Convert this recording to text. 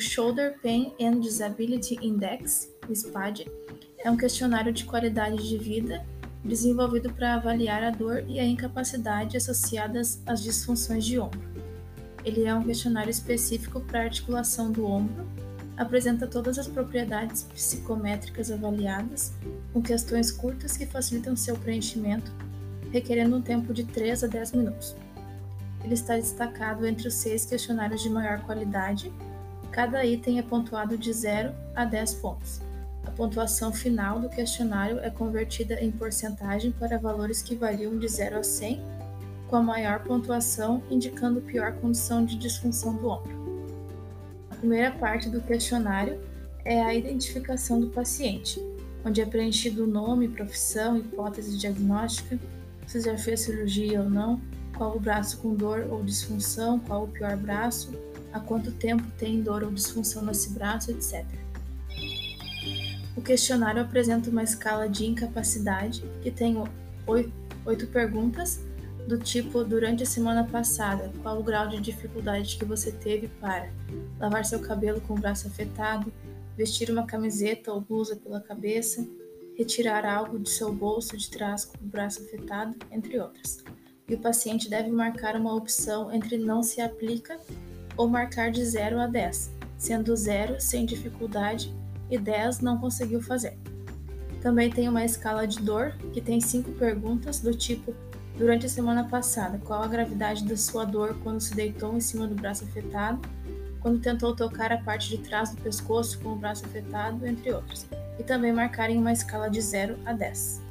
Shoulder Pain and Disability Index, o SPAD, é um questionário de qualidade de vida desenvolvido para avaliar a dor e a incapacidade associadas às disfunções de ombro. Ele é um questionário específico para a articulação do ombro, apresenta todas as propriedades psicométricas avaliadas, com questões curtas que facilitam seu preenchimento, requerendo um tempo de 3 a 10 minutos. Ele está destacado entre os seis questionários de maior qualidade. Cada item é pontuado de 0 a 10 pontos. A pontuação final do questionário é convertida em porcentagem para valores que variam de 0 a 100, com a maior pontuação indicando pior condição de disfunção do ombro. A primeira parte do questionário é a identificação do paciente, onde é preenchido o nome, profissão, hipótese diagnóstica, se já fez cirurgia ou não, qual o braço com dor ou disfunção, qual o pior braço, há quanto tempo tem dor ou disfunção nesse braço, etc. O questionário apresenta uma escala de incapacidade que tem oito perguntas do tipo durante a semana passada, qual o grau de dificuldade que você teve para lavar seu cabelo com o braço afetado, vestir uma camiseta ou blusa pela cabeça, retirar algo de seu bolso de trás com o braço afetado, entre outras. E o paciente deve marcar uma opção entre não se aplica ou marcar de 0 a 10, sendo 0 sem dificuldade e 10 não conseguiu fazer. Também tem uma escala de dor, que tem cinco perguntas do tipo: durante a semana passada, qual a gravidade da sua dor quando se deitou em cima do braço afetado, quando tentou tocar a parte de trás do pescoço com o braço afetado, entre outros. E também marcar em uma escala de 0 a 10.